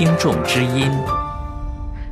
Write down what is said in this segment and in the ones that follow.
听众之音。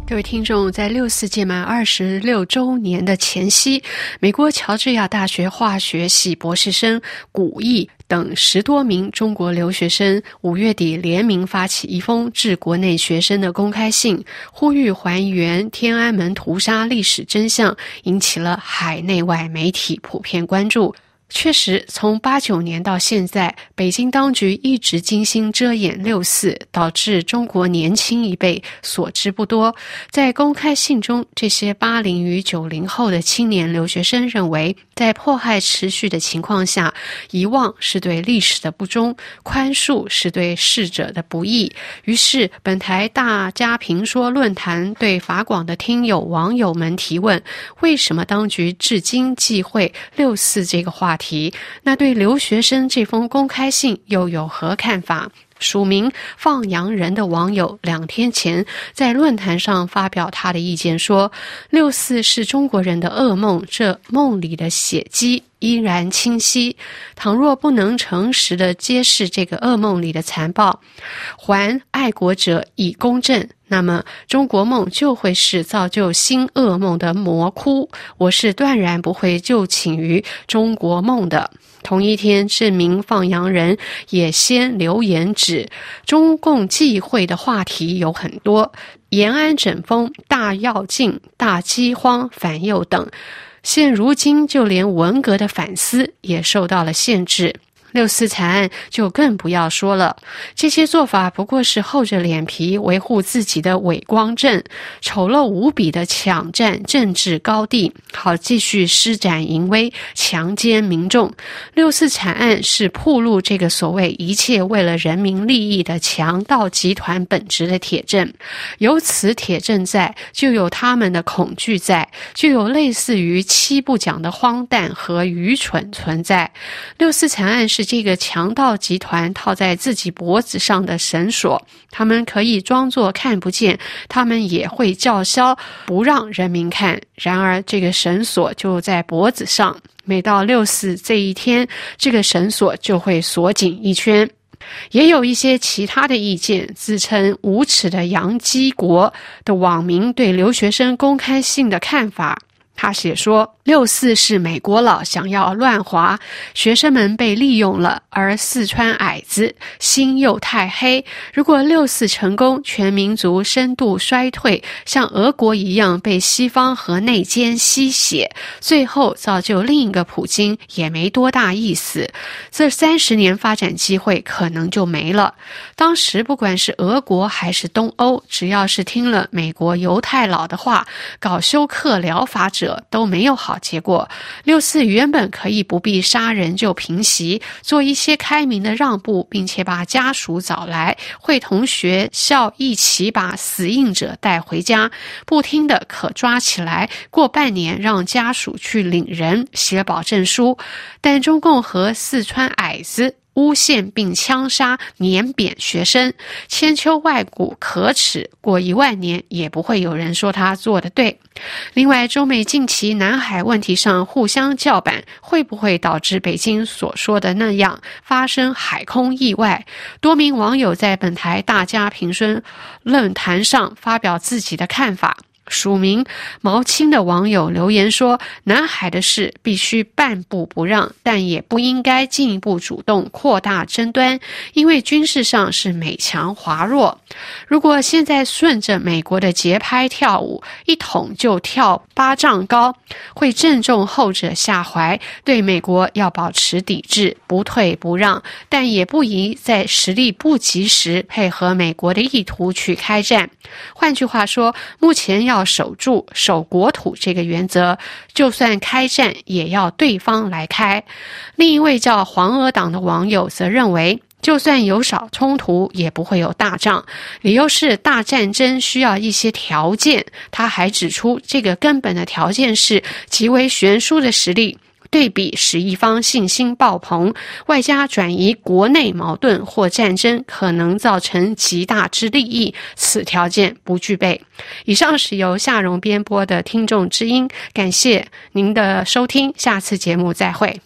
各位听众，在六四届满二十六周年的前夕，美国乔治亚大学化学系博士生古毅等十多名中国留学生，五月底联名发起一封致国内学生的公开信，呼吁还原天安门屠杀历史真相，引起了海内外媒体普遍关注。确实，从八九年到现在，北京当局一直精心遮掩六四，导致中国年轻一辈所知不多。在公开信中，这些八零与九零后的青年留学生认为，在迫害持续的情况下，遗忘是对历史的不忠，宽恕是对逝者的不义。于是，本台大家评说论坛对法广的听友网友们提问：为什么当局至今忌讳六四这个话？题，那对留学生这封公开信又有何看法？署名放羊人的网友两天前在论坛上发表他的意见说：“六四是中国人的噩梦，这梦里的血迹依然清晰。倘若不能诚实的揭示这个噩梦里的残暴，还爱国者以公正。”那么，中国梦就会是造就新噩梦的魔窟。我是断然不会就寝于中国梦的。同一天，这名放羊人也先留言指，中共忌讳的话题有很多：延安整风、大跃进、大饥荒、反右等。现如今，就连文革的反思也受到了限制。六四惨案就更不要说了，这些做法不过是厚着脸皮维护自己的伪光正，丑陋无比的抢占政治高地，好继续施展淫威，强奸民众。六四惨案是铺路这个所谓一切为了人民利益的强盗集团本质的铁证。有此铁证在，就有他们的恐惧在，就有类似于七不讲的荒诞和愚蠢存在。六四惨案是。是这个强盗集团套在自己脖子上的绳索，他们可以装作看不见，他们也会叫嚣不让人民看。然而，这个绳索就在脖子上，每到六四这一天，这个绳索就会锁紧一圈。也有一些其他的意见，自称无耻的洋基国的网民对留学生公开信的看法。他写说，六四是美国佬想要乱华，学生们被利用了，而四川矮子心又太黑。如果六四成功，全民族深度衰退，像俄国一样被西方和内奸吸血，最后造就另一个普京，也没多大意思。这三十年发展机会可能就没了。当时不管是俄国还是东欧，只要是听了美国犹太佬的话，搞休克疗法者都没有好结果。六四原本可以不必杀人就平息，做一些开明的让步，并且把家属找来，会同学校一起把死硬者带回家。不听的可抓起来，过半年让家属去领人，写保证书。但中共和四川矮子。诬陷并枪杀、碾扁学生，千秋万古可耻。过一万年也不会有人说他做的对。另外，中美近期南海问题上互相叫板，会不会导致北京所说的那样发生海空意外？多名网友在本台大家评论论坛上发表自己的看法。署名毛青的网友留言说：“南海的事必须半步不让，但也不应该进一步主动扩大争端，因为军事上是美强华弱。如果现在顺着美国的节拍跳舞，一捅就跳八丈高，会正中后者下怀。对美国要保持抵制，不退不让，但也不宜在实力不及时配合美国的意图去开战。换句话说，目前要。”要守住守国土这个原则，就算开战也要对方来开。另一位叫黄俄党的网友则认为，就算有少冲突，也不会有大仗。理由是大战争需要一些条件。他还指出，这个根本的条件是极为悬殊的实力。对比使一方信心爆棚，外加转移国内矛盾或战争可能造成极大之利益，此条件不具备。以上是由夏荣编播的听众之音，感谢您的收听，下次节目再会。